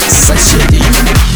Соседей.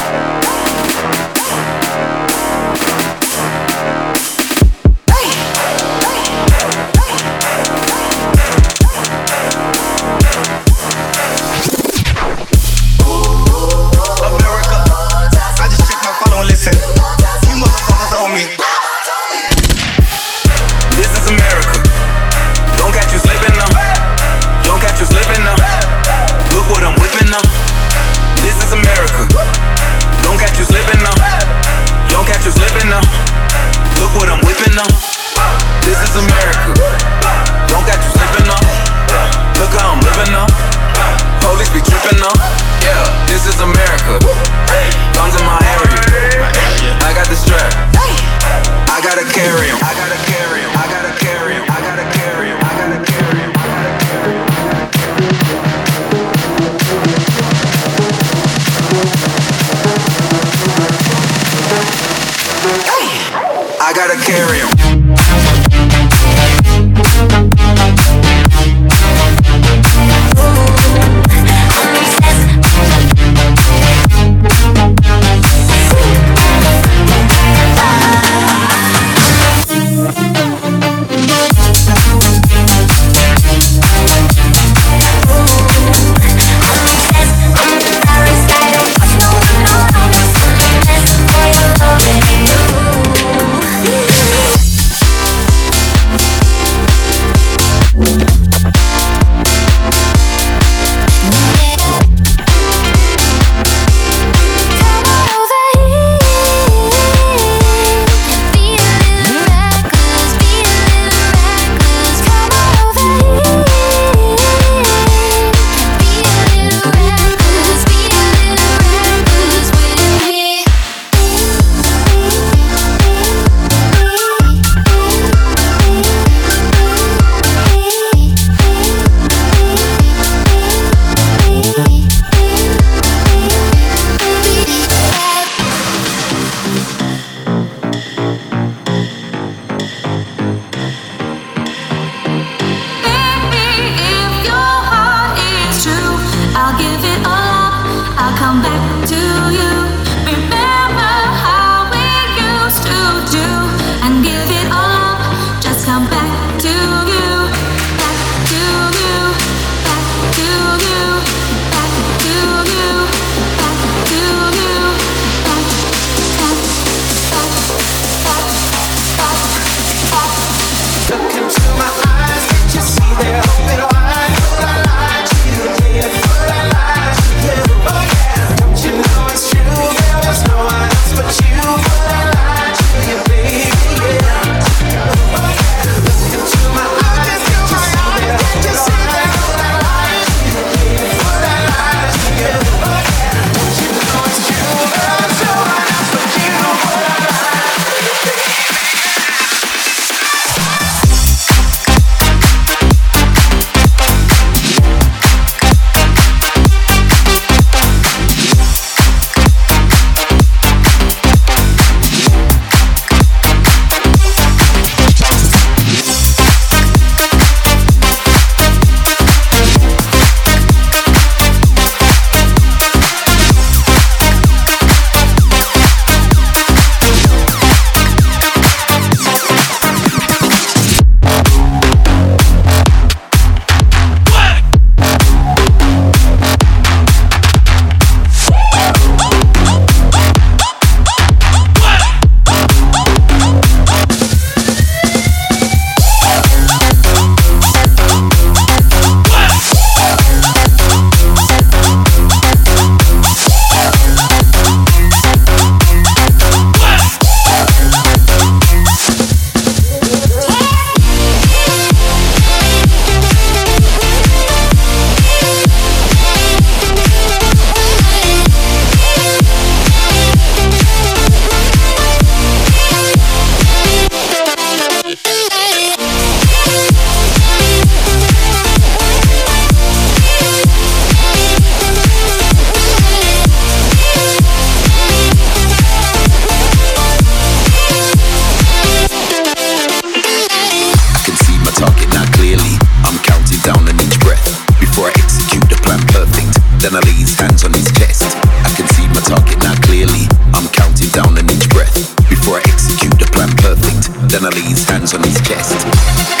now. Look what I'm whipping now. This is America. Don't got you slipping now. Look how I'm living now. Police be tripping now. Yeah, this is America. Guns in my area. I got the strap. I gotta carry him. I gotta carry him. I gotta carry him. I gotta carry him. Gotta come back. his hands on his chest. I can see my target now clearly. I'm counting down an each breath. Before I execute the plan perfect, then I lay his hands on his chest.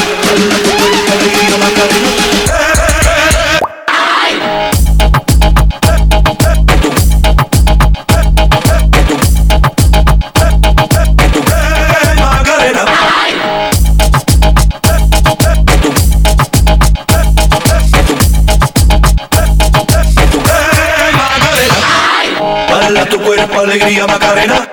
alegría Macarena.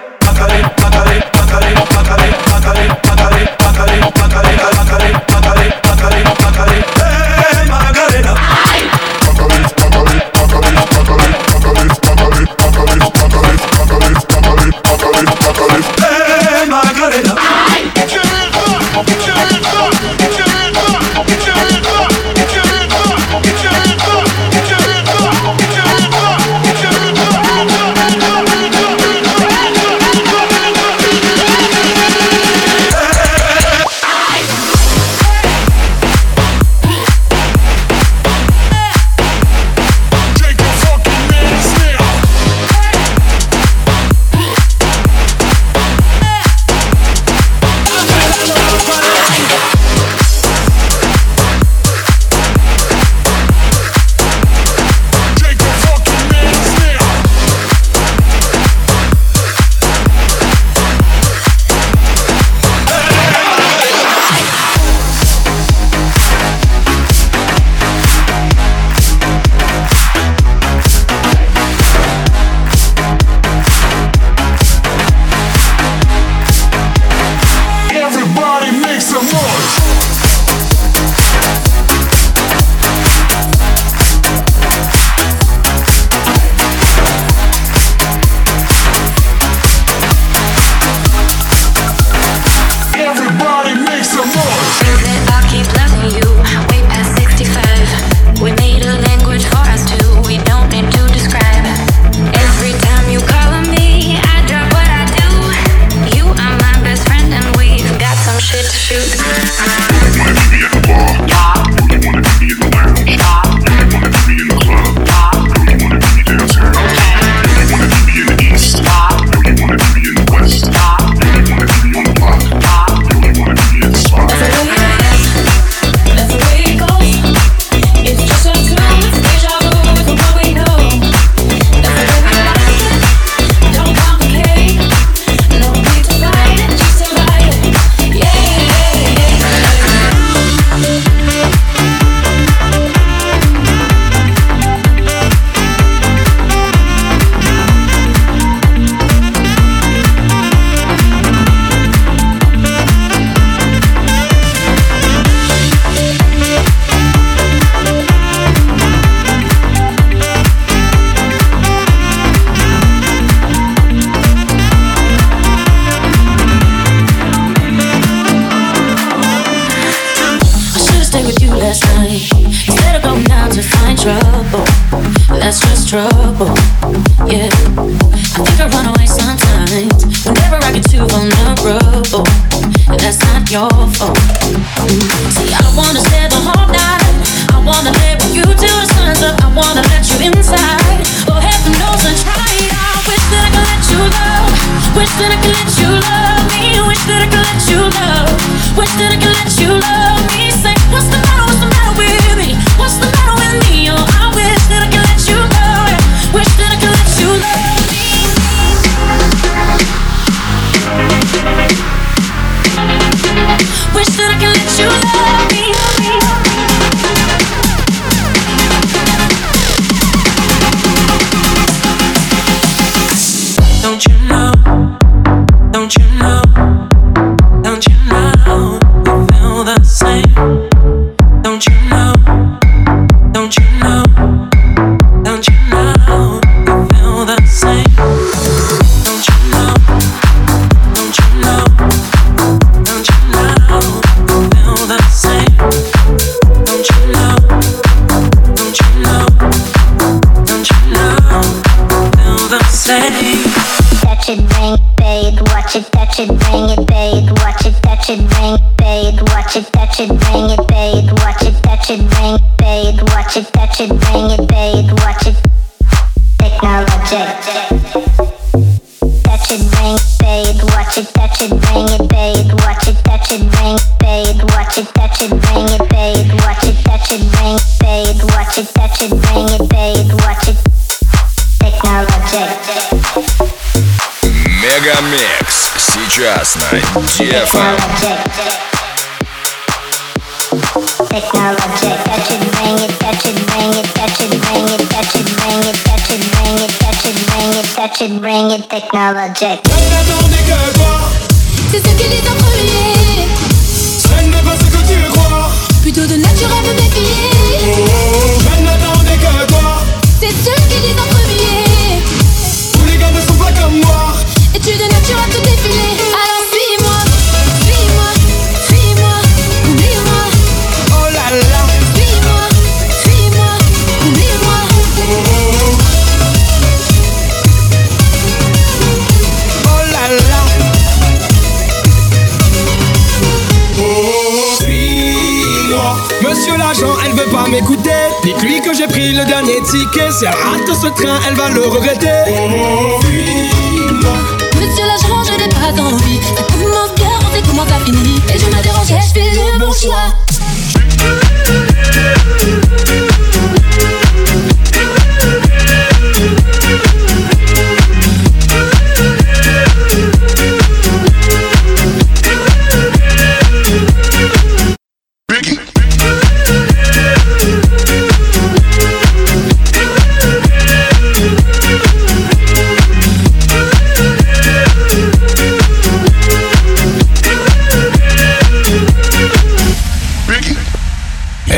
Мегамикс. Сейчас на DFM. Technologic. Bring it, touch it, bring it, technologic. Ce train, elle va le regretter. Suis-moi. Monsieur l'agent, je n'ai pas envie. Ça commence bien, on sait comment ça finit. Et je me dérangeais, je fais le bon choix?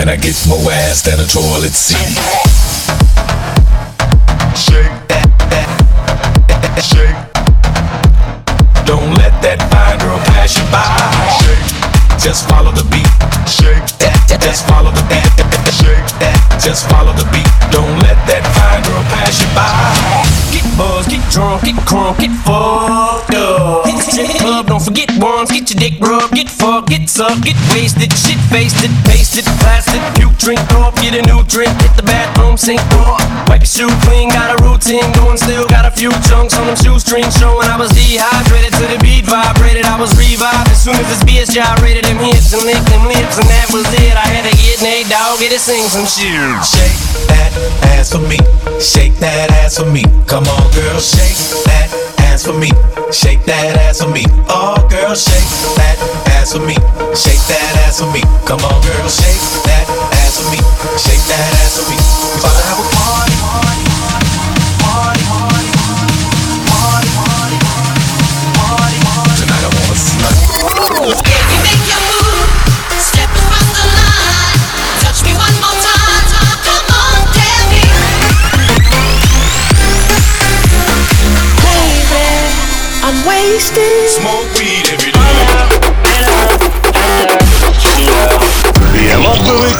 And I get more ass than a toilet seat. Shake that, that, shake, Don't let that fine girl pass you by. Shake, Just follow the beat. shake, Just follow the beat. shake, Just follow the beat. Don't let that fine girl pass you by. Get get drunk, get crunk, get fucked up. Hit the strip club, don't forget ones, get your dick rubbed, get fucked, get sucked, get wasted, shit faced pasted, plastic, puke, drink up, get a new drink, hit the bathroom, sink up. Wipe your shoe clean, got a routine going, still got a few chunks on them shoestrings showing I was dehydrated to the beat vibrated, I was revived as soon as this bitch gyrated them hips and licked them lips, and that was it. I had to get Nate Dogg, get to sing some shit. Shake that ass for me. Shake that ass for me. Come on, girl, shake that ass for me. Shake that ass for me. Oh, girl, shake that ass for me. Shake that ass for me. Come on, girl, shake that ass for me. Shake that ass for me. We about to have a party. Tonight I wanna slut.